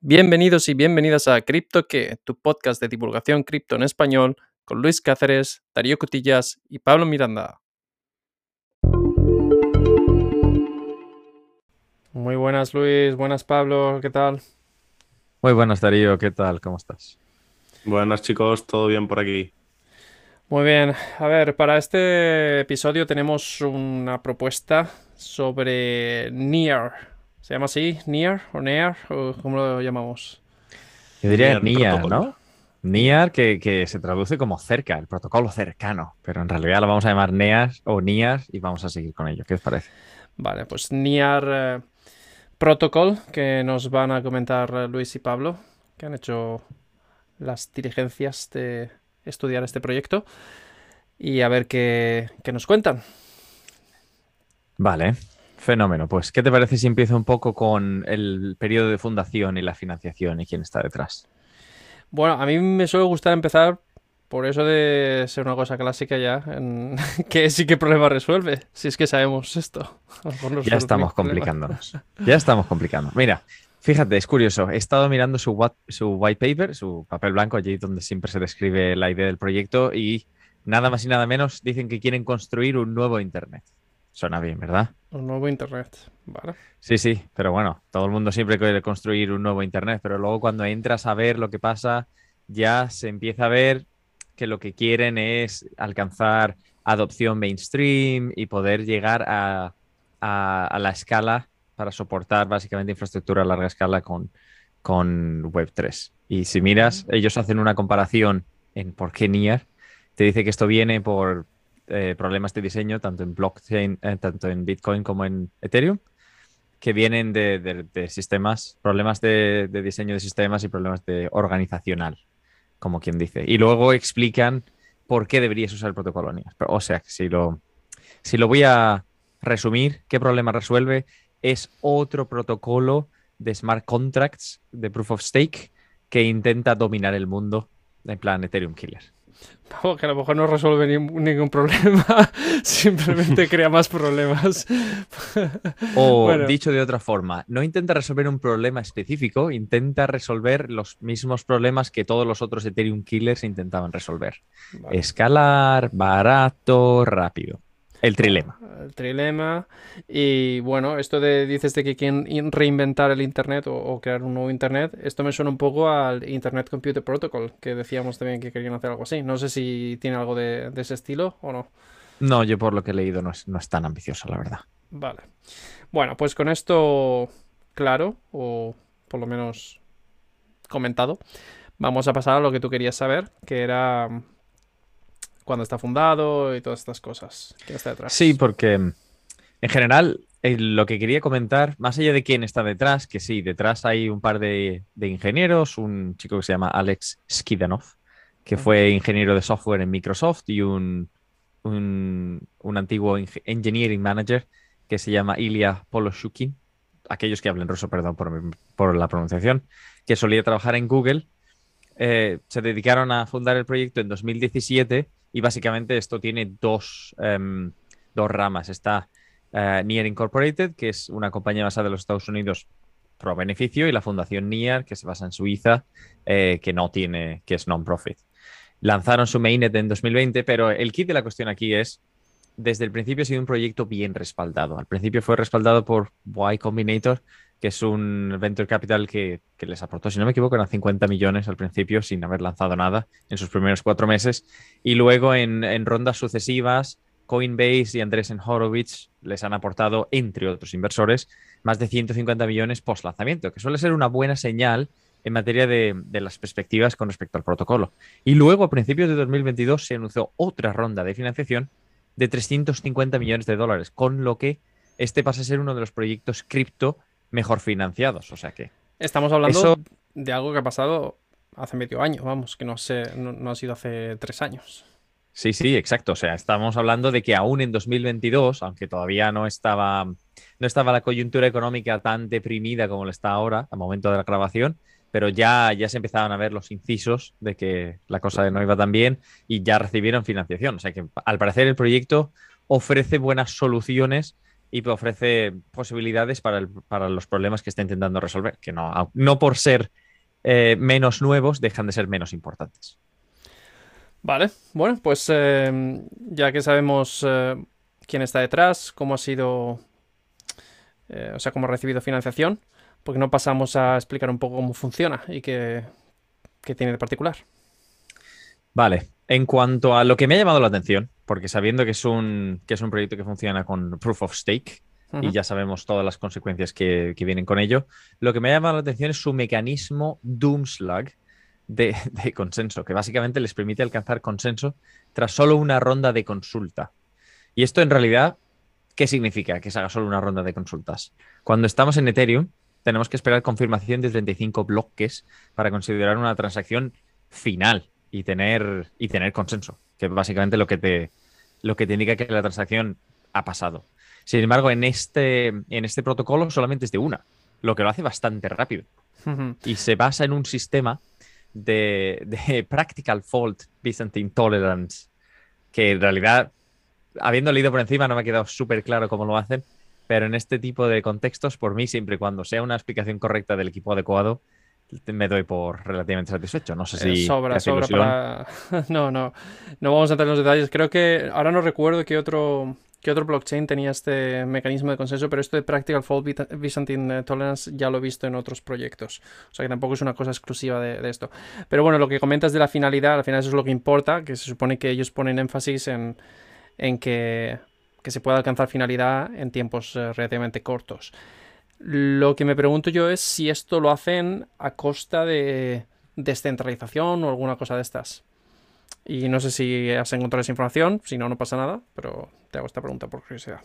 Bienvenidos y bienvenidas a CryptoQué, tu podcast de divulgación cripto en español, con Luis Cáceres, Darío Cotillas y Pablo Miranda. Muy buenas Luis, buenas Pablo, ¿qué tal? Muy buenas Darío, ¿qué tal? ¿Cómo estás? Buenas chicos, todo bien por aquí. Muy bien, a ver, para este episodio tenemos una propuesta sobre NEAR, ¿Se llama así? ¿Near o NEAR? ¿O cómo lo llamamos? Yo diría Near NIAR, protocolo. ¿no? NIAR, que, que se traduce como cerca, el protocolo cercano, pero en realidad lo vamos a llamar NEAR o NIAR y vamos a seguir con ello. ¿Qué os parece? Vale, pues NEAR eh, Protocol, que nos van a comentar eh, Luis y Pablo, que han hecho las diligencias de estudiar este proyecto y a ver qué, qué nos cuentan. Vale, fenómeno. Pues, ¿qué te parece si empiezo un poco con el periodo de fundación y la financiación y quién está detrás? Bueno, a mí me suele gustar empezar por eso de ser una cosa clásica ya, en que sí que problema resuelve, si es que sabemos esto. Ya estamos complicándonos. Ya estamos complicando. Mira, fíjate, es curioso. He estado mirando su, what- su white paper, su papel blanco, allí donde siempre se describe la idea del proyecto y nada más y nada menos dicen que quieren construir un nuevo Internet. Suena bien, ¿verdad? Un nuevo internet, vale. Sí, sí, pero bueno, todo el mundo siempre quiere construir un nuevo Internet, pero luego cuando entras a ver lo que pasa, ya se empieza a ver que lo que quieren es alcanzar adopción mainstream y poder llegar a, a- a la escala para soportar básicamente infraestructura a larga escala con, con Web3. Y si miras, ellos hacen una comparación en por qué NIAR, te dice que esto viene por eh, problemas de diseño, tanto en blockchain, eh, tanto en Bitcoin como en Ethereum que vienen de, de- de sistemas, problemas de, de diseño de sistemas y problemas de organizacional, como quien dice. Y luego explican por qué deberías usar el protocolo. Pero, O sea, si lo, si lo voy a resumir, ¿qué problema resuelve? Es otro protocolo de smart contracts, de proof of stake, que intenta dominar el mundo en plan Ethereum Killer. Vamos, que a lo mejor no resuelve ni- ningún problema, simplemente crea más problemas. O Bueno. dicho de otra forma, no intenta resolver un problema específico, intenta resolver los mismos problemas que todos los otros Ethereum Killers intentaban resolver. Vale. Escalar, barato, rápido. El trilema. El trilema. Y bueno, esto de dices de que quieren in- reinventar el Internet o, o crear un nuevo Internet, esto me suena un poco al Internet Computer Protocol, que decíamos también que querían hacer algo así. No sé si tiene algo de, de ese estilo o no. No, yo por lo que he leído no es, no es tan ambicioso, la verdad. Vale. Bueno, pues con esto claro, o por lo menos comentado, vamos a pasar a lo que tú querías saber, que era cuándo está fundado y todas estas cosas. ¿Quién está detrás? Sí, porque mm, en general eh, lo que quería comentar, más allá de quién está detrás, que sí, detrás hay un par de, de ingenieros, un chico que se llama Alex Skidanov, que fue ingeniero de software en Microsoft y un, un, un antiguo engineering manager que se llama Ilya Poloshukin, aquellos que hablen ruso, perdón por, mi- por la pronunciación, que solía trabajar en Google. eh, se dedicaron a fundar el proyecto en 2017 y básicamente esto tiene dos, em, dos ramas. Está eh, Near Incorporated, que es una compañía basada en los Estados Unidos pro beneficio, y la fundación Near, que se basa en Suiza, eh, que no tiene, que es non-profit. Lanzaron su mainnet en 2020, pero el kit de la cuestión aquí es, desde el principio ha sido un proyecto bien respaldado. Al principio fue respaldado por Y Combinator, que es un venture capital que, que les aportó, si no me equivoco, eran 50 millones al principio sin haber lanzado nada en sus primeros cuatro meses. Y luego en, en rondas sucesivas, Coinbase y Andresen Horowitz les han aportado, entre otros inversores, más de 150 millones post lanzamiento, que suele ser una buena señal en materia de, de las perspectivas con respecto al protocolo. Y luego, a principios de 2022, se anunció otra ronda de financiación de 350 millones de dólares, con lo que este pasa a ser uno de los proyectos cripto mejor financiados. O sea que Estamos hablando Eso- de algo que ha pasado hace medio año, vamos, que no sé, no, no ha sido hace tres años. Sí, sí, exacto. O sea, estamos hablando de que aún en 2022, aunque todavía no estaba, no estaba la coyuntura económica tan deprimida como lo está ahora, al momento de la grabación, pero ya, ya se empezaban a ver los incisos de que la cosa no iba tan bien y ya recibieron financiación. O sea que al parecer el proyecto ofrece buenas soluciones y ofrece posibilidades para, los problemas que está intentando resolver, que no, no por ser eh, menos nuevos dejan de ser menos importantes. Vale, bueno, pues eh, ya que sabemos eh, quién está detrás, cómo ha sido, o sea, cómo ha recibido financiación, porque no pasamos a explicar un poco cómo funciona y qué, qué tiene de particular. Vale, en cuanto a lo que me ha llamado la atención, porque sabiendo que es un, que es un proyecto que funciona con Proof of Stake, y ya sabemos todas las consecuencias que, vienen con ello, lo que me ha llamado la atención es su mecanismo Doomslug de, de consenso, que básicamente les permite alcanzar consenso tras solo una ronda de consulta. Y esto en realidad, ¿qué significa que se haga solo una ronda de consultas? Cuando estamos en Ethereum, tenemos que esperar confirmación de 35 bloques para considerar una transacción final y tener, y tener consenso, que es básicamente lo que, te, lo que te indica que la transacción ha pasado. Sin embargo, en este, en este protocolo solamente es de una, lo que lo hace bastante rápido. Y se basa en un sistema de, de Practical Fault Byzantine Tolerance, que en realidad, habiendo leído por encima, no me ha quedado súper claro cómo lo hacen, pero en este tipo de contextos, por mí, siempre y cuando sea una explicación correcta del equipo adecuado, me doy por relativamente satisfecho. No sé eh, si. sobra, sobra para. no, no. No vamos a entrar en los detalles. Creo que ahora no recuerdo qué otro, qué otro blockchain tenía este mecanismo de consenso, pero esto de Practical Fault Byzantine Tolerance ya lo he visto en otros proyectos. O sea que tampoco es una cosa exclusiva de, esto. Pero bueno, lo que comentas de la finalidad, al final eso es lo que importa, que se supone que ellos ponen énfasis en, en que, que se pueda alcanzar finalidad en tiempos eh, relativamente cortos. Lo que me pregunto yo es si esto lo hacen a costa de descentralización o alguna cosa de estas. Y no sé si has encontrado esa información, si no, no pasa nada, pero te hago esta pregunta por curiosidad.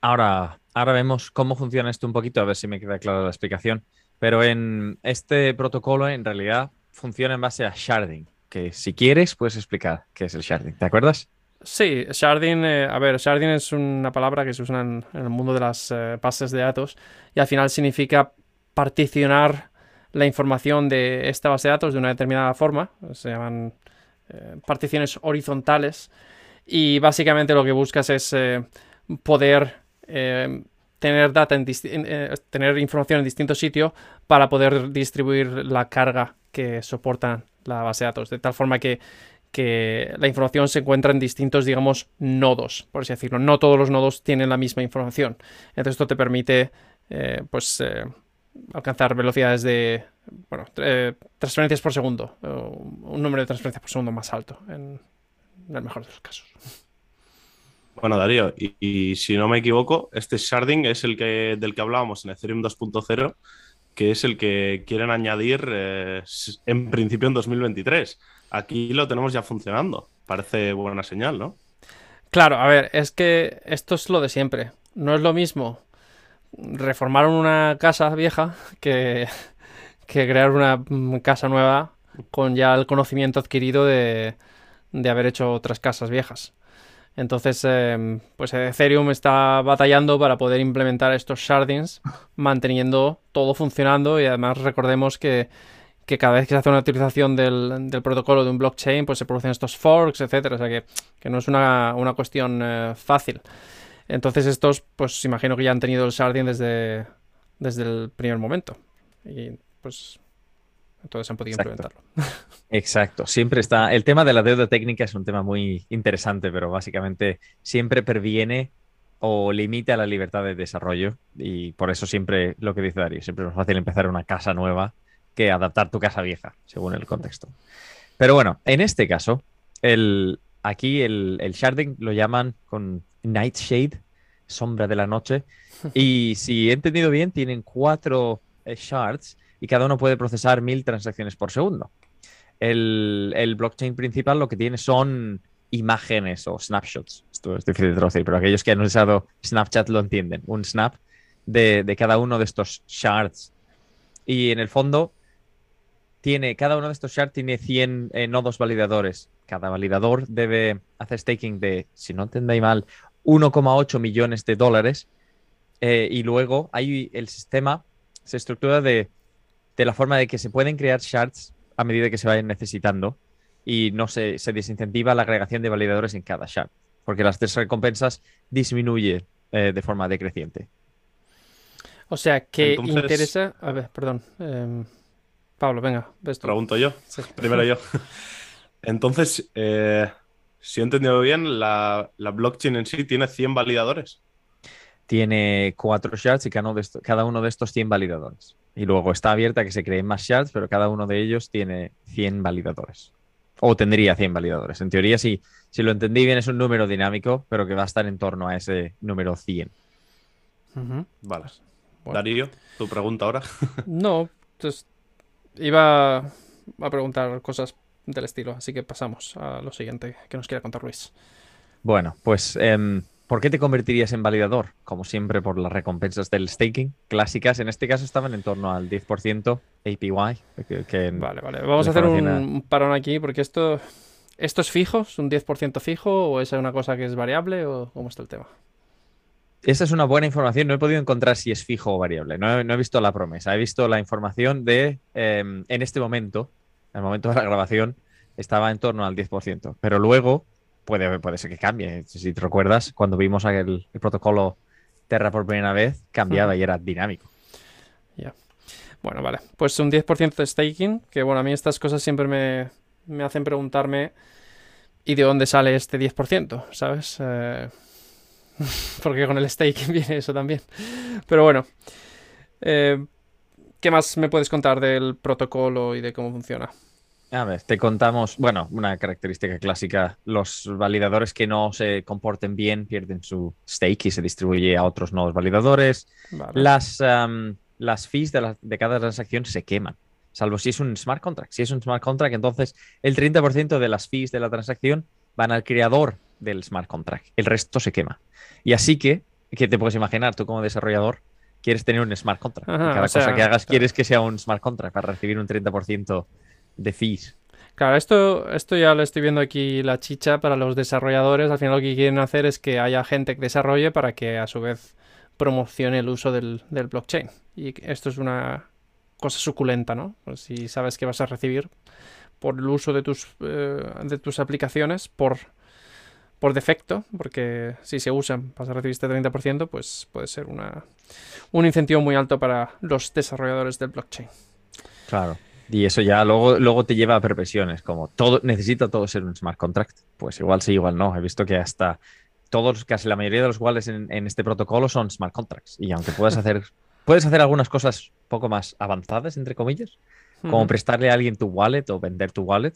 Ahora, ahora vemos cómo funciona esto un poquito, a ver si me queda clara la explicación. Pero en este protocolo en realidad funciona en base a sharding, que si quieres puedes explicar qué es el sharding, ¿te acuerdas? Sí, sharding, eh, a ver, sharding es una palabra que se usa en, el mundo de las eh, bases de datos y al final significa particionar la información de esta base de datos de una determinada forma, se llaman eh, particiones horizontales y básicamente lo que buscas es poder tener data en tener información en distintos sitios para poder distribuir la carga que soporta la base de datos, de tal forma que que la información se encuentra en distintos, digamos, nodos, por así decirlo. No todos los nodos tienen la misma información. Entonces esto te permite, eh, pues, eh, alcanzar velocidades de, bueno, eh, transferencias por segundo, un número de transferencias por segundo más alto, en, el mejor de los casos. Bueno, Darío, y, si no me equivoco, este sharding es el que, del que hablábamos en Ethereum 2.0, que es el que quieren añadir en principio en 2023 aquí lo tenemos ya funcionando. Parece buena señal, ¿no? Claro, a ver, es que esto es lo de siempre. No es lo mismo reformar una casa vieja que, que crear una casa nueva con ya el conocimiento adquirido de, de haber hecho otras casas viejas. Entonces, em, pues Ethereum está batallando para poder implementar estos shardings, manteniendo todo funcionando y además recordemos que que cada vez que se hace una utilización del, protocolo de un blockchain, pues se producen estos forks, etcétera. O sea que, no es una, cuestión eh, fácil. Entonces estos, pues imagino que ya han tenido el sharding desde, desde el primer momento. Y pues entonces han podido implementarlo. Exacto. Siempre está. El tema de la deuda técnica es un tema muy interesante, pero básicamente siempre previene o limita la libertad de desarrollo. Y por eso siempre lo que dice Darío, siempre es más fácil empezar una casa nueva que adaptar tu casa vieja, según el contexto. Pero bueno, en este caso, el, aquí el, el sharding lo llaman con Nightshade, sombra de la noche. Y si he entendido bien, tienen cuatro eh, shards y cada uno puede procesar mil transacciones por segundo. El, el, blockchain principal lo que tiene son imágenes o snapshots. Esto es difícil de traducir, pero aquellos que han usado Snapchat lo entienden. Un snap de, de cada uno de estos shards. Y en el fondo, tiene, cada uno de estos shards tiene 100 eh, nodos validadores. Cada validador debe hacer staking de, si no entendéis mal, 1,8 millones de dólares. Eh, y luego hay el sistema se estructura de, de, la forma de que se pueden crear shards a medida que se vayan necesitando y no se, se desincentiva la agregación de validadores en cada shard, porque las tres recompensas disminuyen eh, de forma decreciente. O sea, que Entonces- interesa. A ver, perdón. em, Pablo, venga, ves tú. Pregunto yo. Sí. Primero yo. Entonces, eh, si he entendido bien, la, la blockchain en sí tiene 100 validadores. Tiene cuatro shards y cada uno, de esto- cada uno de estos 100 validadores. Y luego está abierta a que se creen más shards, pero cada uno de ellos tiene 100 validadores. O tendría 100 validadores. En teoría, sí, si lo entendí bien, es un número dinámico, pero que va a estar en torno a ese número 100. Ujú. Vale. Bueno. Darío, tu pregunta ahora. No, pues iba a preguntar cosas del estilo, así que pasamos a lo siguiente que nos quiera contar Luis. Bueno, pues, em, ¿por qué te convertirías en validador? Como siempre, por las recompensas del staking clásicas. En este caso estaban en torno al 10% APY. Que, que en- Vale, vale. Vamos a hacer un, parón aquí porque esto. ¿Esto es fijo? ¿Es un 10% fijo? ¿O es una cosa que es variable? ¿O cómo está el tema? Esta es una buena información. No he podido encontrar si es fijo o variable. No he, no he visto la promesa. He visto la información de, em, en este momento, en el momento de la grabación, estaba en torno al 10%. Pero luego puede, puede ser que cambie. Si te recuerdas, cuando vimos el, el protocolo Terra por primera vez, cambiaba y era dinámico. Bueno, vale. Pues un 10% de staking, que bueno, a mí estas cosas siempre me, me hacen preguntarme ¿y de dónde sale este 10%? ¿Sabes? Eh, porque con el staking viene eso también. Pero bueno. Eh, ¿Qué más me puedes contar del protocolo y de cómo funciona? A ver, te contamos, bueno, una característica clásica, los validadores que no se comporten bien pierden su stake y se distribuye a otros nuevos validadores. Vale. Las, am, las fees de, la- de cada transacción se queman, salvo si es un smart contract. Si es un smart contract, entonces el 30% de las fees de la transacción van al creador del smart contract. El resto se quema. Y así que, que te puedes imaginar, tú como desarrollador quieres tener un smart contract. Ajá, y cada o sea, cosa que hagas claro. quieres que sea un smart contract para recibir un 30% de fees. Claro, esto, esto ya lo estoy viendo aquí la chicha para los desarrolladores. Al final lo que quieren hacer es que haya gente que desarrolle para que a su vez promocione el uso del, del blockchain. Y esto es una cosa suculenta, ¿no? Pues si sabes que vas a recibir por el uso de tus, eh, de tus aplicaciones por, por defecto, porque si se usan vas a recibir este 30%, pues puede ser una, un incentivo muy alto para los desarrolladores del blockchain. Claro. Y eso ya luego, luego te lleva a perversiones, como todo, necesita todo ser un smart contract. Pues igual sí, igual no. He visto que hasta todos, casi la mayoría de los wallets en, en este protocolo son smart contracts. Y aunque puedas hacer, puedes hacer algunas cosas poco más avanzadas, entre comillas, como prestarle a alguien tu wallet o vender tu wallet.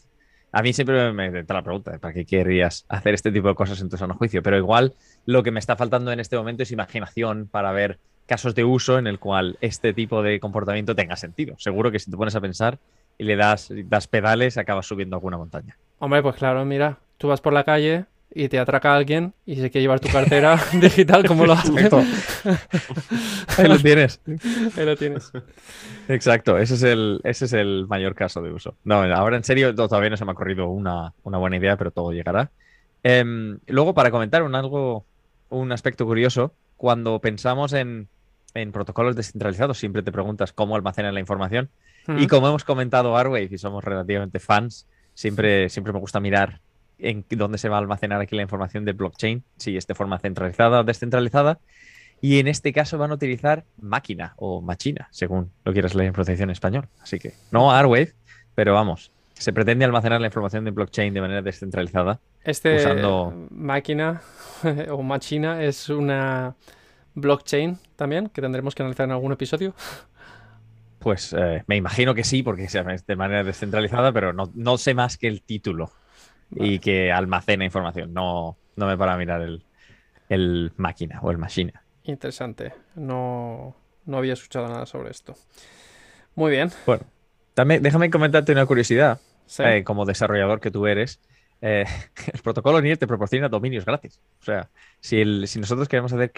A mí siempre me, me entra la pregunta de para qué querrías hacer este tipo de cosas en tu sano juicio, pero igual lo que me está faltando en este momento es imaginación para ver casos de uso en el cual este tipo de comportamiento tenga sentido. Seguro que si te pones a pensar y le das, das pedales, acabas subiendo alguna montaña. Hombre, pues claro, mira, tú vas por la calle y te atraca alguien y se quiere llevar tu cartera digital, ¿cómo lo haces? Ahí lo tienes. Ahí lo tienes. Exacto, ese es el, ese es el mayor caso de uso. No, ahora en serio no, todavía no se me ha ocurrido una, una buena idea, pero todo llegará. Em, luego, para comentar un algo, un aspecto curioso, cuando pensamos en, en protocolos descentralizados, siempre te preguntas cómo almacenan la información. Y Ujú. como hemos comentado Arwave y somos relativamente fans, siempre, siempre me gusta mirar en dónde se va a almacenar aquí la información de blockchain, si es de forma centralizada o descentralizada. Y en este caso van a utilizar máquina o machina, según lo quieras leer en protección en español. Así que no Arwave, pero vamos, se pretende almacenar la información de blockchain de manera descentralizada. Este usando- máquina o machina es una blockchain también, que tendremos que analizar en algún episodio. Pues eh, me imagino que sí, porque se es de manera descentralizada, pero no, no sé más que el título y que almacena información. No, no me para a mirar el, el máquina o el machina. Interesante. No, no había escuchado nada sobre esto. Muy bien. Bueno, también déjame comentarte una curiosidad. Sí. eh, como desarrollador que tú eres, eh, el protocolo NIR te proporciona dominios gratis. O sea, si, el, si nosotros queremos hacer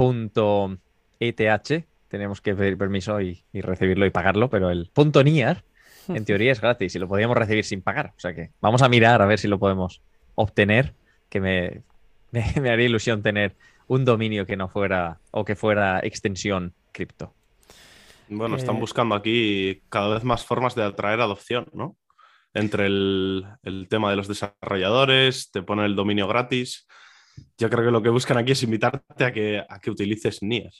cryptoque.eth, tenemos que pedir permiso y, y recibirlo y pagarlo, pero el punto .niar en teoría es gratis y lo podríamos recibir sin pagar. O sea que vamos a mirar a ver si lo podemos obtener, que me, me, me haría ilusión tener un dominio que no fuera o que fuera extensión cripto. Bueno, están Eh, buscando aquí cada vez más formas de atraer adopción, ¿no? Entre el, el tema de los desarrolladores, te ponen el dominio gratis. Yo creo que lo que buscan aquí es invitarte a que, a que utilices NIR.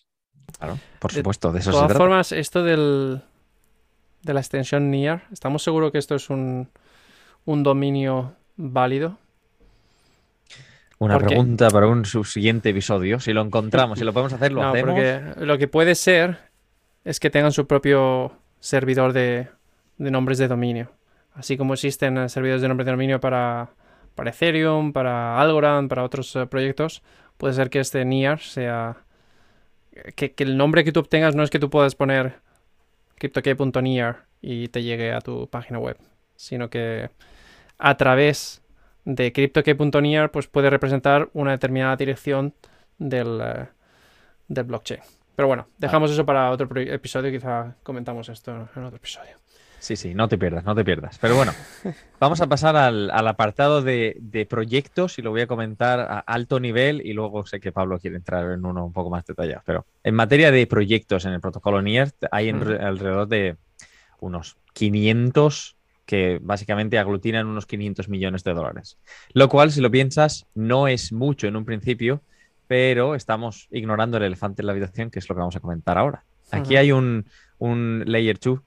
Claro, por supuesto, de eso De se todas trata. formas, esto del, de la extensión NIR, ¿estamos seguros que esto es un, un dominio válido? Una pregunta para un subsiguiente episodio. Si lo encontramos, si lo podemos hacer, lo no, hacemos. porque lo que puede ser es que tengan su propio servidor de, de nombres de dominio. Así como existen eh, servidores de nombres de dominio para, para Ethereum, para Algorand, para otros eh, proyectos, puede ser que este NIR sea... Que, que el nombre que tú obtengas no es que tú puedas poner cryptokey.near y te llegue a tu página web, sino que a través de cryptokey.near pues puede representar una determinada dirección del, eh, del blockchain. Pero bueno, dejamos eso para otro episodio, quizá comentamos esto en otro episodio. Sí, sí, no te pierdas, no te pierdas. Pero bueno, vamos a pasar al, al apartado de, de proyectos y lo voy a comentar a alto nivel y luego sé que Pablo quiere entrar en uno un poco más detallado. Pero en materia de proyectos en el protocolo NIR hay en- Ujú. alrededor de unos 500 que básicamente aglutinan unos 500 millones de dólares. Lo cual, si lo piensas, no es mucho en un principio, pero estamos ignorando el elefante en la habitación, que es lo que vamos a comentar ahora. Aquí hay un, un Layer 2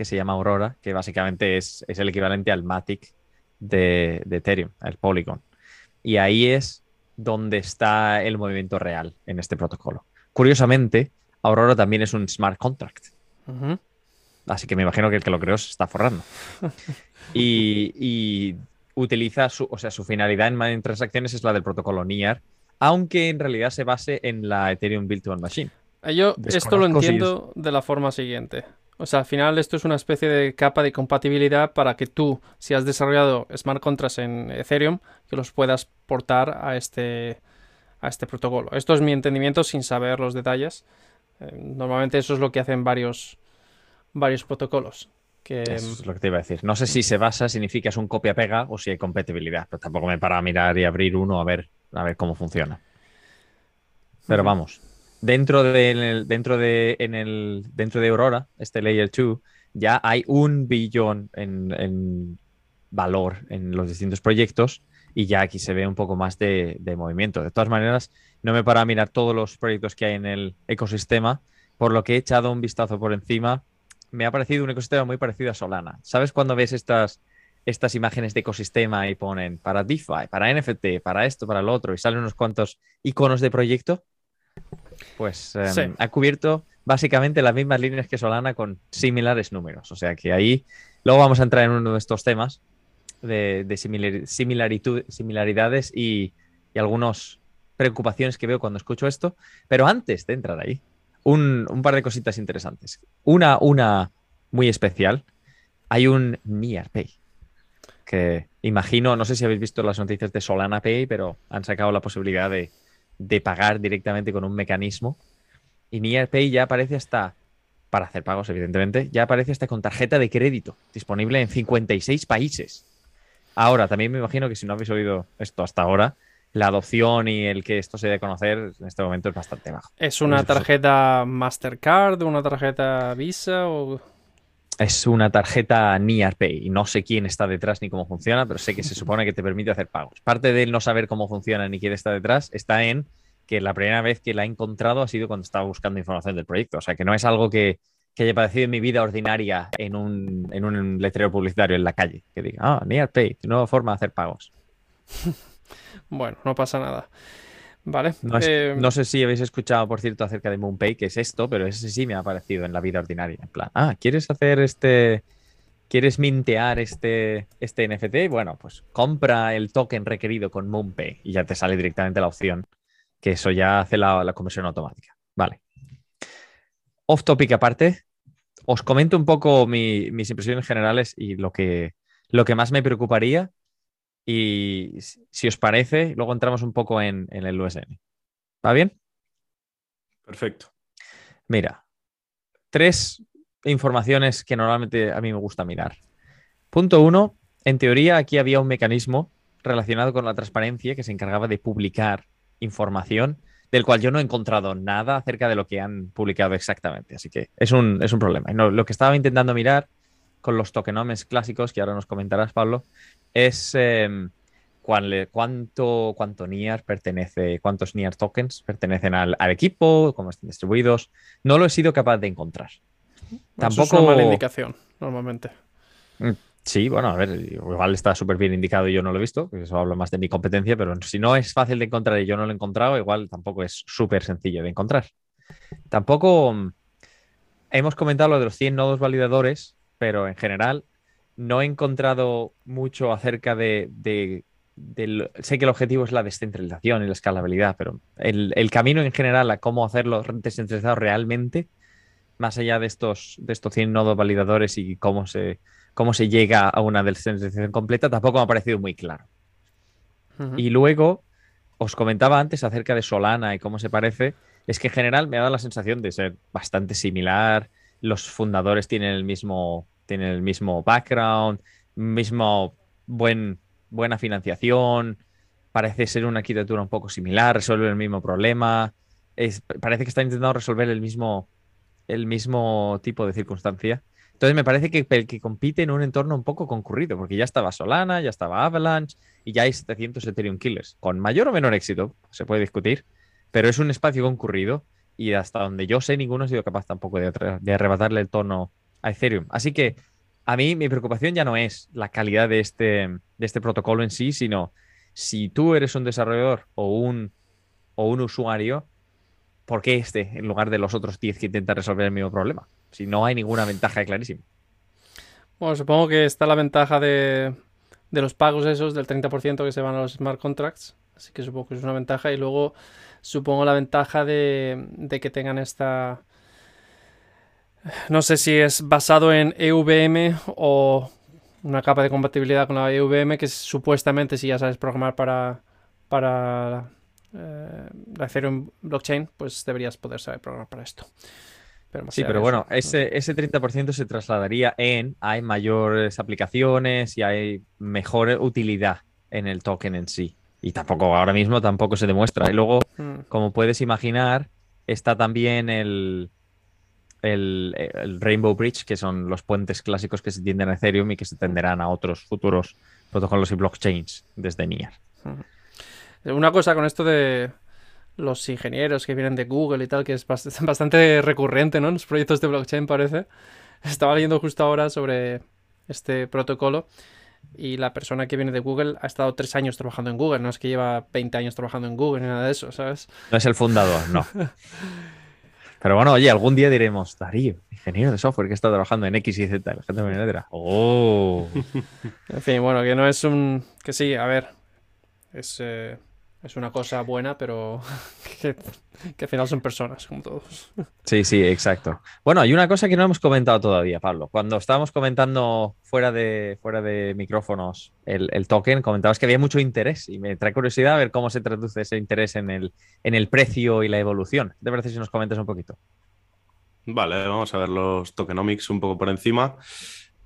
que se llama Aurora, que básicamente es, es el equivalente al Matic de, de Ethereum, el Polygon. Y ahí es donde está el movimiento real en este protocolo. Curiosamente, Aurora también es un smart contract. Así que me imagino que el que lo creó se está forrando. Y, y utiliza su, o sea, su finalidad en, transacciones es la del protocolo NIAR, aunque en realidad se base en la Ethereum Virtual Machine. Eh, Yo esto lo entiendo de la forma siguiente. O sea, al final esto es una especie de capa de compatibilidad para que tú, si has desarrollado smart contracts en Ethereum, que los puedas portar a este, a este protocolo. Esto es mi entendimiento sin saber los detalles. Eh, normalmente eso es lo que hacen varios, varios protocolos. Que, Eso es lo que te iba a decir. No sé si se basa, significa es un copia-pega o si hay compatibilidad, pero tampoco me para a mirar y abrir uno a ver, a ver cómo funciona. Pero vamos, dentro de, dentro, de, en el, dentro de Aurora, este Layer 2, ya hay un billón en, en valor en los distintos proyectos y ya aquí se ve un poco más de, de movimiento. De todas maneras, no me para a mirar todos los proyectos que hay en el ecosistema, por lo que he echado un vistazo por encima me ha parecido un ecosistema muy parecido a Solana. ¿Sabes cuando ves estas, estas imágenes de ecosistema y ponen para DeFi, para NFT, para esto, para lo otro, y salen unos cuantos iconos de proyecto? Pues Sí. ha cubierto básicamente las mismas líneas que Solana con similares números. O sea que ahí luego vamos a entrar en uno de estos temas de, de similar- similaridades y, y algunas preocupaciones que veo cuando escucho esto. Pero antes de entrar ahí, un, un par de cositas interesantes. Una, una muy especial. Hay un Nearpay. Que imagino, no sé si habéis visto las noticias de Solana Pay, pero han sacado la posibilidad de, de pagar directamente con un mecanismo. Y Nearpay ya aparece hasta, para hacer pagos, evidentemente, ya aparece hasta con tarjeta de crédito, disponible en 56 países. Ahora, también me imagino que si no habéis oído esto hasta ahora, la adopción y el que esto se dé a conocer en este momento es bastante bajo. ¿Es una tarjeta Mastercard, una tarjeta Visa o Es una tarjeta Nearpay y no sé quién está detrás ni cómo funciona, pero sé que se supone que te permite hacer pagos. Parte de no saber cómo funciona ni quién está detrás está en que la primera vez que la he encontrado ha sido cuando estaba buscando información del proyecto. O sea, que no es algo que, haya parecido en mi vida ordinaria en un, letrero publicitario en la calle. Que diga, ah, nueva forma de hacer pagos. Bueno, no pasa nada. Vale. No, es- eh, no sé si habéis escuchado, por cierto, acerca de MoonPay, que es esto, pero ese sí me ha parecido en la vida ordinaria. En plan, ah, ¿quieres hacer este. ¿Quieres mintear este, este NFT? Bueno, pues compra el token requerido con MoonPay y ya te sale directamente la opción, que eso ya hace la, la conversión automática. Vale. Off topic aparte, os comento un poco mi- mis impresiones generales y lo que, lo que más me preocuparía. Y si os parece, luego entramos un poco en, en el USN. ¿Va bien? Perfecto. Mira, tres informaciones que normalmente a mí me gusta mirar. Punto uno, en teoría aquí había un mecanismo relacionado con la transparencia que se encargaba de publicar información del cual yo no he encontrado nada acerca de lo que han publicado exactamente. Así que es un, es un problema. Y no- lo que estaba intentando mirar con los tokenomics clásicos, que ahora nos comentarás, Pablo, es eh, cuánto, cuánto NIAR pertenece, cuántos NIAR tokens pertenecen al, equipo, cómo están distribuidos. No lo he sido capaz de encontrar. Tampoco... es una mala indicación, normalmente. Mm, sí, bueno, a ver, igual está súper bien indicado y yo no lo he visto, porque eso habla más de mi competencia, pero si no es fácil de encontrar y yo no lo he encontrado, igual tampoco es súper sencillo de encontrar. Tampoco mm, hemos comentado lo de los 100 nodos validadores, pero en general no he encontrado mucho acerca de sé que el objetivo es la descentralización y la escalabilidad, pero el, camino en general a cómo hacerlo descentralizado realmente, más allá de estos, de estos 100 nodos validadores y cómo se, cómo se llega a una descentralización completa, tampoco me ha parecido muy claro. Y luego, os comentaba antes acerca de Solana y cómo se parece, es que en general me ha dado la sensación de ser bastante similar, los fundadores tienen el mismo, tienen el mismo background, mismo buen buena financiación, parece ser una arquitectura un poco similar, resuelve el mismo problema, parece que está intentando resolver el mismo, el mismo tipo de circunstancia. Entonces me parece que, que compite en un entorno un poco concurrido, porque ya estaba Solana, ya estaba Avalanche y ya hay 700 Ethereum Killers, con mayor o menor éxito, se puede discutir, pero es un espacio concurrido y hasta donde yo sé ninguno ha sido capaz tampoco de, de arrebatarle el tono a Ethereum. Así que a mí mi preocupación ya no es la calidad de este, de este protocolo en sí, sino si tú eres un desarrollador o un, o un usuario, ¿por qué este en lugar de los otros 10 que intentan resolver el mismo problema? Si no hay ninguna ventaja clarísima. Bueno, supongo que está la ventaja de, de los pagos esos, del 30% que se van a los smart contracts. Así que supongo que es una ventaja. Y luego supongo la ventaja de, de que tengan esta no sé si es basado en EVM o una capa de compatibilidad con la EVM que supuestamente si ya sabes programar para, para eh, la Ethereum blockchain, pues deberías poder saber programar para esto. sí, pero bueno, ese, ese 30% se trasladaría en hay mayores aplicaciones y hay mejor utilidad en el token en sí. Y tampoco, ahora mismo tampoco se demuestra. Y luego, hmm. como puedes imaginar, está también el, el, Rainbow Bridge, que son los puentes clásicos que se tienden a Ethereum y que se tenderán a otros futuros protocolos y blockchains desde NIAR. Una cosa con esto de los ingenieros que vienen de Google y tal, que es bastante recurrente ¿no? en los proyectos de blockchain, parece. Estaba leyendo justo ahora sobre este protocolo y la persona que viene de Google ha estado tres años trabajando en Google, no es que lleva 20 años trabajando en Google ni nada de eso, ¿sabes? No es el fundador, no. Pero bueno, oye, algún día diremos, Darío, ingeniero de software que está trabajando en X y Z, la gente me ¡Oh! en fin, bueno, que no es un. Que sí, a ver. Es. Eh, es una cosa buena, pero que, al final son personas, como todos. Sí, sí, exacto. Bueno, hay una cosa que no hemos comentado todavía, Pablo. Cuando estábamos comentando fuera de, fuera de micrófonos el, token, comentabas que había mucho interés y me trae curiosidad a ver cómo se traduce ese interés en el, en el precio y la evolución. ¿Te parece si nos comentas un poquito? Vale, vamos a ver los tokenomics un poco por encima.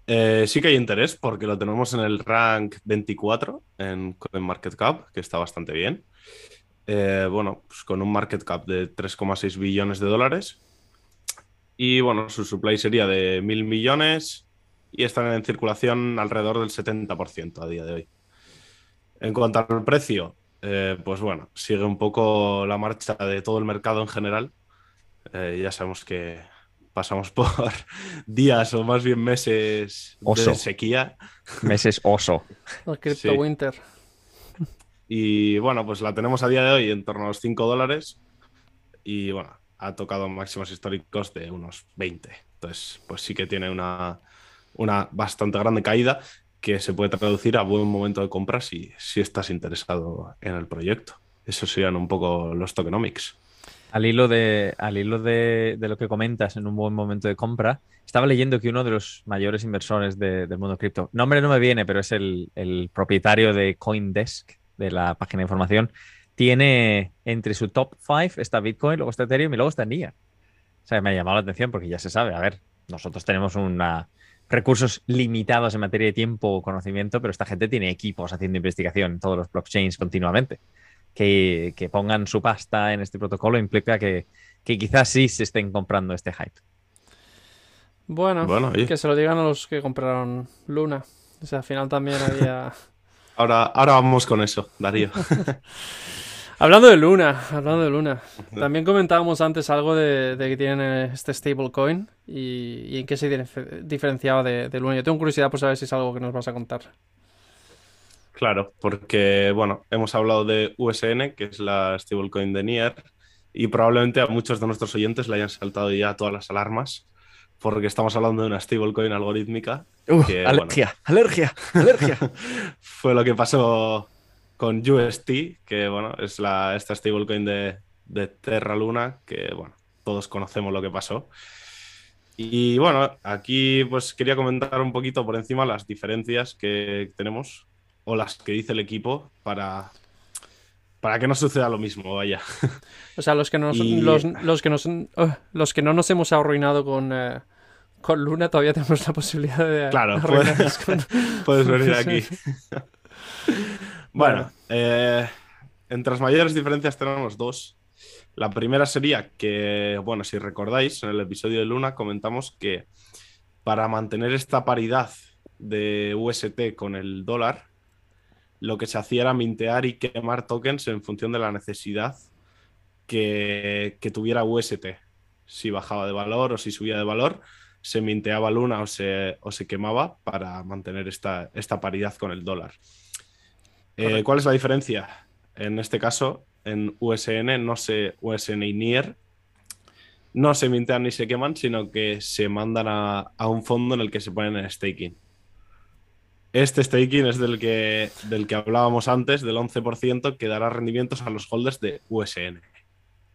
Eh, sí que hay interés porque lo tenemos en el rank 24 en Market Cap, que está bastante bien. Eh, bueno, pues con un market cap de 3,6 billones de dólares. Y bueno, su supply sería de mil millones y están en circulación alrededor del 70% a día de hoy. En cuanto al precio, eh, pues bueno, sigue un poco la marcha de todo el mercado en general. ya sabemos que pasamos por días o más bien meses de sequía. Meses oso. El Crypto Winter. Y bueno, pues la tenemos a día de hoy en torno a los 5 dólares. Y bueno, ha tocado máximos históricos de unos 20. Entonces, pues sí que tiene una, una bastante grande caída que se puede traducir a buen momento de compra si, si estás interesado en el proyecto. Eso serían un poco los tokenomics. Al hilo, de, al hilo de, lo que comentas en un buen momento de compra, estaba leyendo que uno de los mayores inversores del mundo cripto, nombre no me viene, pero es el, propietario de Coindesk, de la página de información, tiene entre su top 5 está Bitcoin, luego está Ethereum y luego está NIA. O sea, me ha llamado la atención porque ya se sabe, a ver, nosotros tenemos una, recursos limitados en materia de tiempo o conocimiento, pero esta gente tiene equipos haciendo investigación en todos los blockchains continuamente que, pongan su pasta en este protocolo implica que, quizás sí se estén comprando este hype. Bueno, que se lo digan a los que compraron Luna. O sea, al final también había Ahora, ahora vamos con eso, Darío. Hablando de Luna, hablando de Luna. También comentábamos antes algo de, de que tienen este stablecoin y, y en qué se dif- diferenciaba de, de Luna. Yo tengo curiosidad por saber si es algo que nos vas a contar. Claro, porque bueno, hemos hablado de USN, que es la stablecoin de Nier, y probablemente a muchos de nuestros oyentes le hayan saltado ya todas las alarmas, porque estamos hablando de una stablecoin algorítmica. Uh, que, alergia, alergia, alergia. Fue lo que pasó con UST, que bueno, es la, esta stablecoin de, de Terra Luna, que bueno, todos conocemos lo que pasó. Y bueno, aquí pues quería comentar un poquito por encima las diferencias que tenemos o las que dice el equipo para, para que no suceda lo mismo, vaya. O sea, los que, nos, Y- los, los que, nos, uh, los que no nos hemos arruinado con, eh, con Luna todavía tenemos la posibilidad de Claro, puedes- con- Puedes venir aquí. bueno, eh, entre las mayores diferencias tenemos dos. La primera sería que, bueno, si recordáis, en el episodio de Luna comentamos que para mantener esta paridad de UST con el dólar, lo que se hacía era mintear y quemar tokens en función de la necesidad que, que tuviera UST. Si bajaba de valor o si subía de valor, se minteaba Luna o se, o se quemaba para mantener esta, esta paridad con el dólar. Eh. ¿Cuál es la diferencia? En este caso, en USN, no se USN y NIR, no se mintean ni se queman, sino que se mandan a, a un fondo en el que se ponen en staking. Este staking es del que, del que hablábamos antes, del 11%, que dará rendimientos a los holders de USN.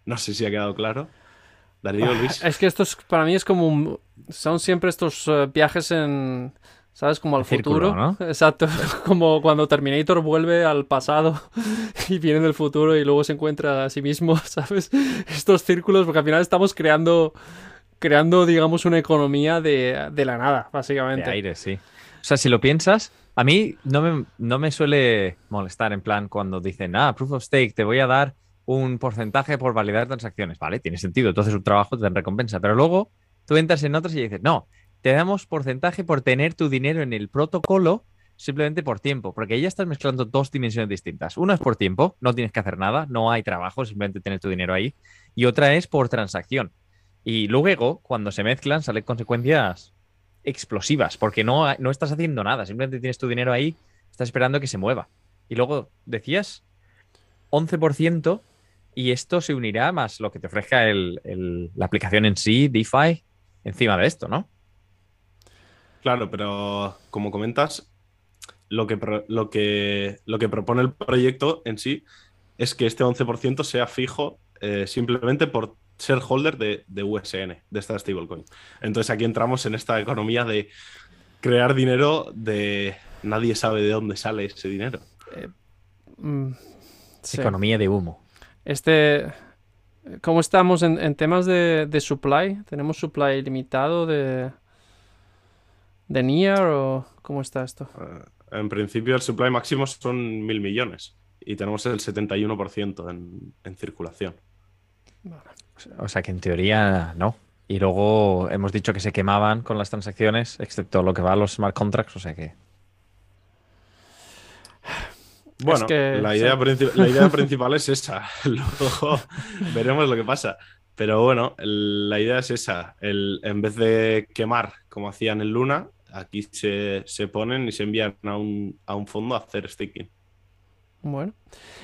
No sé si ha quedado claro. Darío, Luis. Es que esto es, para mí es como un- son siempre estos eh, viajes en, ¿sabes? Como al círculo, futuro. ¿no? Exacto, como cuando Terminator vuelve al pasado y viene del futuro y luego se encuentra a sí mismo, ¿sabes? Estos círculos, porque al final estamos creando, creando digamos, una economía de, de la nada, De básicamente. aire, sí. O sea, si lo piensas, a mí no me, no me suele molestar en plan cuando dicen, ah, proof of stake, te voy a dar un porcentaje por validar transacciones. Vale, tiene sentido, entonces un trabajo te dan recompensa. Pero luego tú entras en otros y dices, no, te damos porcentaje por tener tu dinero en el protocolo simplemente por tiempo, porque ahí ya estás mezclando dos dimensiones distintas. Una es por tiempo, no tienes que hacer nada, no hay trabajo, simplemente tener tu dinero ahí. Y otra es por transacción. Y luego, cuando se mezclan, salen consecuencias explosivas, porque no, no estás haciendo nada, simplemente tienes tu dinero ahí, estás esperando que se mueva. Y luego decías 11% y esto se unirá más lo que te ofrezca el- la aplicación en sí, DeFi, encima de esto, ¿no? Claro, pero como comentas, lo que, lo que, lo que propone el proyecto en sí es que este 11% sea fijo eh, simplemente por ser holder de, de USN, de esta stablecoin. Entonces aquí entramos en esta economía de crear dinero de nadie sabe de dónde sale ese dinero. Mm, sí. Economía de humo. Este, ¿cómo estamos en, en temas de, de supply? ¿Tenemos supply limitado de, de Nier o cómo está esto? Eh, en principio el supply máximo son mil millones y tenemos el 71% en, en circulación. O sea que en teoría no. Y luego hemos dicho que se quemaban con las transacciones, excepto lo que va a los smart contracts, o sea que Bueno, que, la, idea la idea principal es esa. Luego veremos lo que pasa. Pero bueno, el- la idea es esa. El, en vez de quemar como hacían en Luna, aquí se, se ponen y se envían a un, a un fondo a hacer staking. Bueno.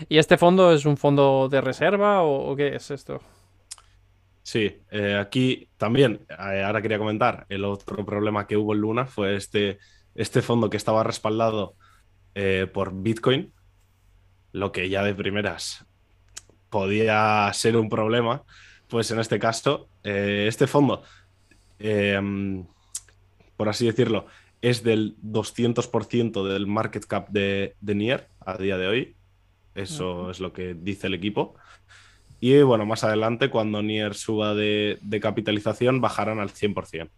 ¿Y este fondo es un fondo de reserva o, o qué es esto? Sí, eh, aquí también, eh, ahora quería comentar, el otro problema que hubo en Luna fue este, este fondo que estaba respaldado eh, por Bitcoin, lo que ya de primeras podía ser un problema, pues en este caso, este fondo, eh, por así decirlo, es del 200% del market cap de, de Nier a día de hoy. Eso es lo que dice el equipo. Y bueno, más adelante, cuando Nier suba de, de capitalización, bajarán al 100%.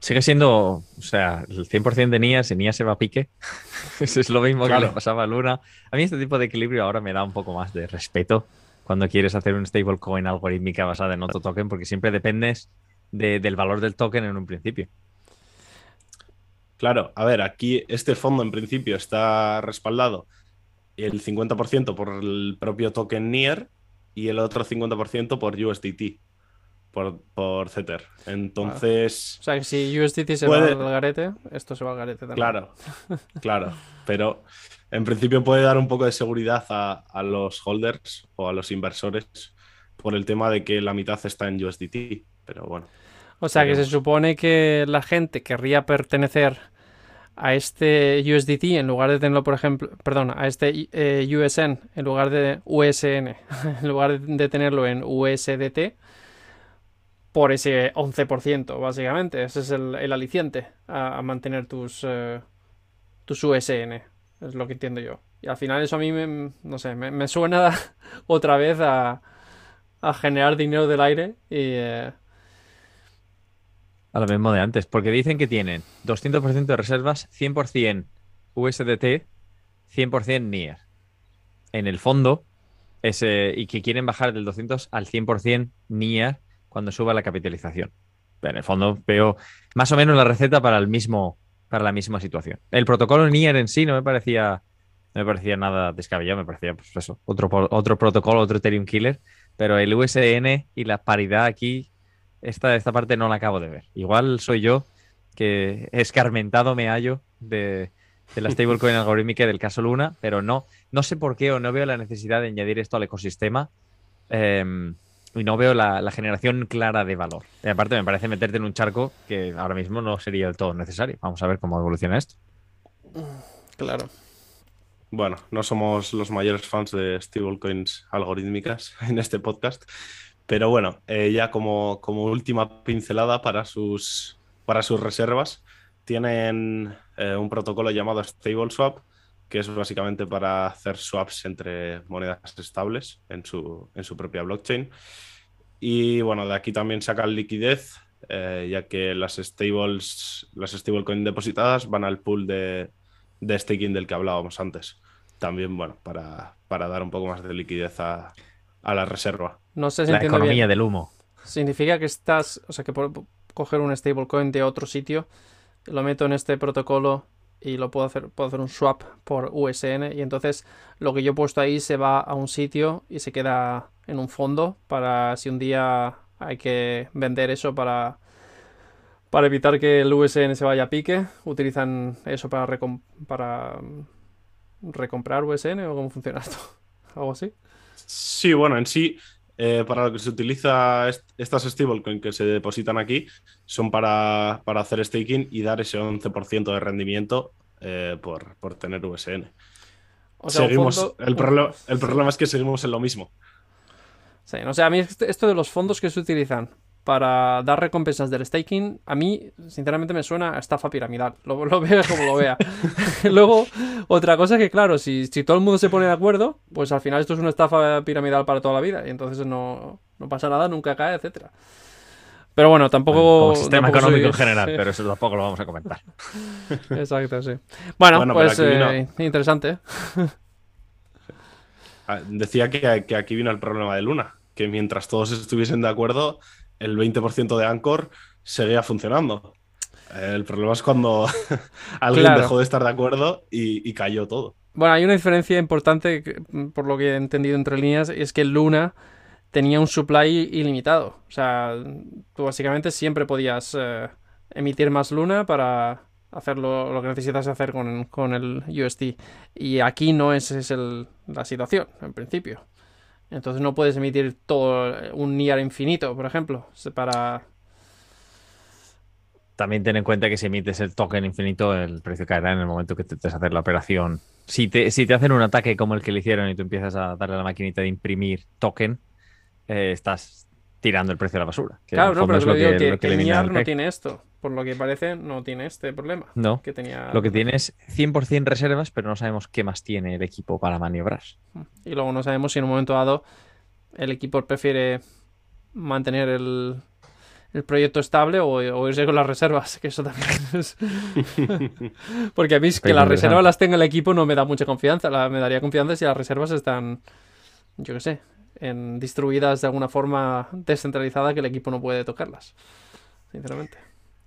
sigue siendo, o sea, el 100% de Nia, si Nia se va a pique, eso es lo mismo que le pasaba a Luna. A mí este tipo de equilibrio ahora me da un poco más de respeto cuando quieres hacer un stablecoin algorítmica basada en otro token, porque siempre dependes de- del valor del token en un principio. Claro, a ver, aquí este fondo en principio está respaldado el 50% por el propio token NIR y el otro 50% por USDT, por, por. Entonces, O sea, que si USDT se Puede- va al garete, esto se va al garete también. claro, claro, pero en principio puede dar un poco de seguridad a, a los holders o a los inversores por el tema de que la mitad está en USDT, pero bueno. O sea, que se supone que la gente querría pertenecer a este USDT en lugar de tenerlo, por ejemplo, perdón, a este eh, USN en lugar de USN, en lugar de tenerlo en USDT, por ese 11%, básicamente. Ese es el, aliciente a, mantener tus, eh, tus USN, es lo que entiendo yo. Y al final eso a mí, me, no sé, me, me suena otra vez a, a generar dinero del aire y... eh, A lo mismo de antes, porque dicen que tienen 200% de reservas, 100% USDT, 100% NIR. En el fondo, ese, y que quieren bajar del 200 al 100% NIR cuando suba la capitalización. Pero en el fondo veo más o menos la receta para el mismo para la misma situación. El protocolo NIR en sí no me parecía no me parecía nada descabellado, me parecía pues eso, otro, otro protocolo, otro Ethereum killer, pero el USN y la paridad aquí esta, esta parte no la acabo de ver. Igual soy yo que escarmentado me hallo de, de la stablecoin algorítmica del caso Luna, pero no, no sé por qué o no veo la necesidad de añadir esto al ecosistema eh, y no veo la, la generación clara de valor. Y aparte me parece meterte en un charco que ahora mismo no sería del todo necesario. Vamos a ver cómo evoluciona esto. Claro. Bueno, no somos los mayores fans de stablecoins algorítmicas en este podcast, pero bueno, ya como, última pincelada para sus, para sus reservas, tienen eh, un protocolo llamado StableSwap, que es básicamente para hacer swaps entre monedas estables en su, en su propia blockchain. Y bueno, de aquí también sacan liquidez, eh, ya que las stables, las stablecoins depositadas van al pool de, de staking del que hablábamos antes. También, bueno, para, para dar un poco más de liquidez a, a la reserva. No sé si La entiendo economía bien. del humo. Significa que estás, o sea, que puedo coger un stablecoin de otro sitio, lo meto en este protocolo y lo puedo hacer, puedo hacer un swap por USN y entonces lo que yo he puesto ahí se va a un sitio y se queda en un fondo para si un día hay que vender eso para para evitar que el USN se vaya a pique, utilizan eso para recom- para mm, recomprar USN o cómo funciona esto, algo así. Sí, bueno, en sí, eh, para lo que se utiliza est- estas stablecoins que se depositan aquí son para, para hacer staking y dar ese 11% de rendimiento eh, por, por tener USN. O sea, un seguimos, fondo- el, un- problema, el problema es que seguimos en lo mismo. Sí, no sé, a mí este- esto de los fondos que se utilizan para dar recompensas del staking, a mí, sinceramente, me suena a estafa piramidal. Lo, lo veo como lo vea. Luego, otra cosa es que, claro, si, si todo el mundo se pone de acuerdo, pues al final esto es una estafa piramidal para toda la vida. Y entonces no, no pasa nada, nunca cae, etcétera. Pero bueno, tampoco. Como sistema tampoco soy- económico en general, pero eso tampoco lo vamos a comentar. Exacto, sí. Bueno, Bueno, pues aquí vino- eh, interesante. Ah, Decía que, que aquí vino el problema de Luna, que mientras todos estuviesen de acuerdo, el 20% de Anchor seguía funcionando. El problema es cuando alguien Claro. dejó de estar de acuerdo y, y cayó todo. Bueno, hay una diferencia importante, que, por lo que he entendido entre líneas, es que Luna tenía un supply ilimitado. O sea, tú básicamente siempre podías eh, emitir más Luna para hacer lo, lo que necesitas hacer con, con el USD. Y aquí no es, es el- la situación, en principio. Entonces no puedes emitir todo eh, un NIR infinito, por ejemplo, se- para... También ten en cuenta que si emites el token infinito, el precio caerá en el momento que intentes hacer la operación. Si te, si te hacen un ataque como el que le hicieron y tú empiezas a darle a la maquinita de imprimir token, eh, estás tirando el precio a la basura. que Claro, no, pero es lo que digo que, el el no tiene esto. Por lo que parece, no tiene este problema. No, Que tenía... lo que tiene es 100% reservas, pero no sabemos qué más tiene el equipo para maniobrar. Y luego no sabemos si en un momento dado el equipo prefiere mantener el, el proyecto estable o, o irse con las reservas, que eso también es... Porque a mí es que las reservas las tenga el equipo no me da mucha confianza. La- me daría confianza si las reservas están, yo qué sé, en, distribuidas de alguna forma descentralizada que el equipo no puede tocarlas. Sinceramente.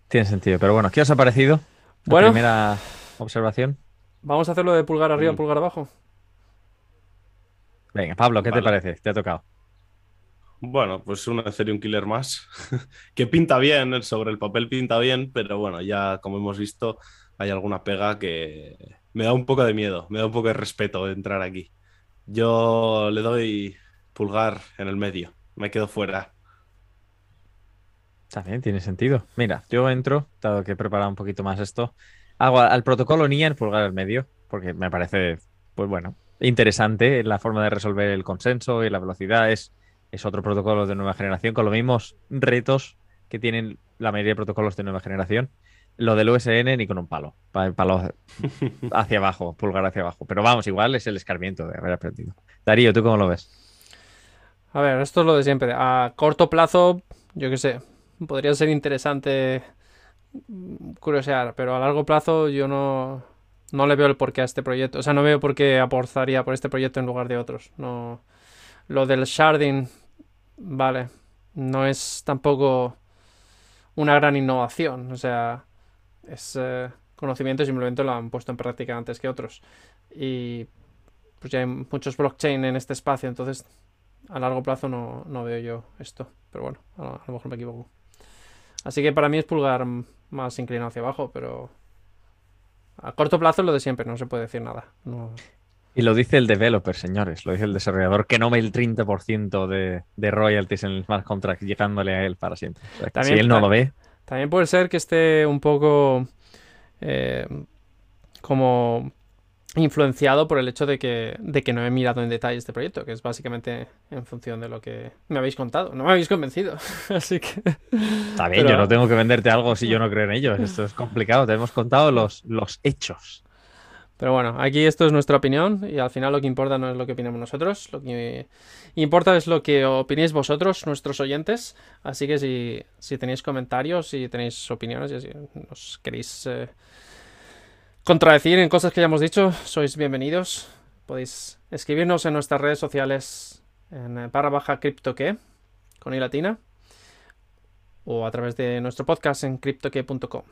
Tiene sentido. Pero bueno, ¿qué os ha parecido? Bueno. Primera observación. Vamos a hacerlo de pulgar arriba, Mm. pulgar abajo. Venga, Pablo, ¿qué te parece? Te ha tocado. Bueno, pues un Ethereum Killer más, que pinta bien, sobre el papel pinta bien, pero bueno, ya como hemos visto, hay alguna pega que me da un poco de miedo, me da un poco de respeto de entrar aquí. Yo le doy pulgar en el medio, me quedo fuera. También tiene sentido. Mira, yo entro, dado que he preparado un poquito más esto, hago al protocolo NIA en pulgar al medio, porque me parece, pues bueno, interesante la forma de resolver el consenso y la velocidad. Es, es otro protocolo de nueva generación con los mismos retos que tienen la mayoría de protocolos de nueva generación. Lo del USN ni con un palo, pa- palo hacia abajo, pulgar hacia abajo. Pero vamos, igual es el escarmiento de haber aprendido. Darío, ¿tú cómo lo ves? A ver, esto es lo de siempre. A corto plazo, yo qué sé, podría ser interesante mm, curiosear, pero a largo plazo yo no, no le veo el porqué a este proyecto. O sea, no veo por qué apostaría por este proyecto en lugar de otros. No. Lo del sharding, vale, no es tampoco una gran innovación. O sea, es eh, conocimiento simplemente lo han puesto en práctica antes que otros. Y pues ya hay muchos blockchain en este espacio, entonces a largo plazo no, no veo yo esto. Pero bueno, a lo mejor me equivoco. Así que para mí es pulgar más inclinado hacia abajo, pero a corto plazo es lo de siempre, no se puede decir nada. No- Y lo dice el developer, señores, lo dice el desarrollador, que no ve el 30% de, de royalties en el smart contract llegándole a él para siempre. O sea, que También si él no lo ve, También puede ser que esté un poco eh, como influenciado por el hecho de que, de que no he mirado en detalle este proyecto, que es básicamente en función de lo que me habéis contado. No me habéis convencido, así que... está bien, Pero- yo no tengo que venderte algo si yo no creo en ello. Esto es complicado, te hemos contado los, los hechos. Pero bueno, aquí esto es nuestra opinión y al final lo que importa no es lo que opinamos nosotros, lo que importa es lo que opinéis vosotros, nuestros oyentes. Así que si, si tenéis comentarios, si tenéis opiniones y si nos queréis eh, contradecir en cosas que ya hemos dicho, sois bienvenidos. Podéis escribirnos en nuestras redes sociales en eh, barra baja criptoque con i latina o a través de nuestro podcast en criptoque.com.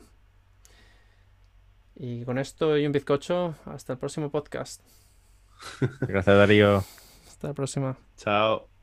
Y con esto y un bizcocho, hasta el próximo podcast. Gracias, Darío. Hasta la próxima. Chao.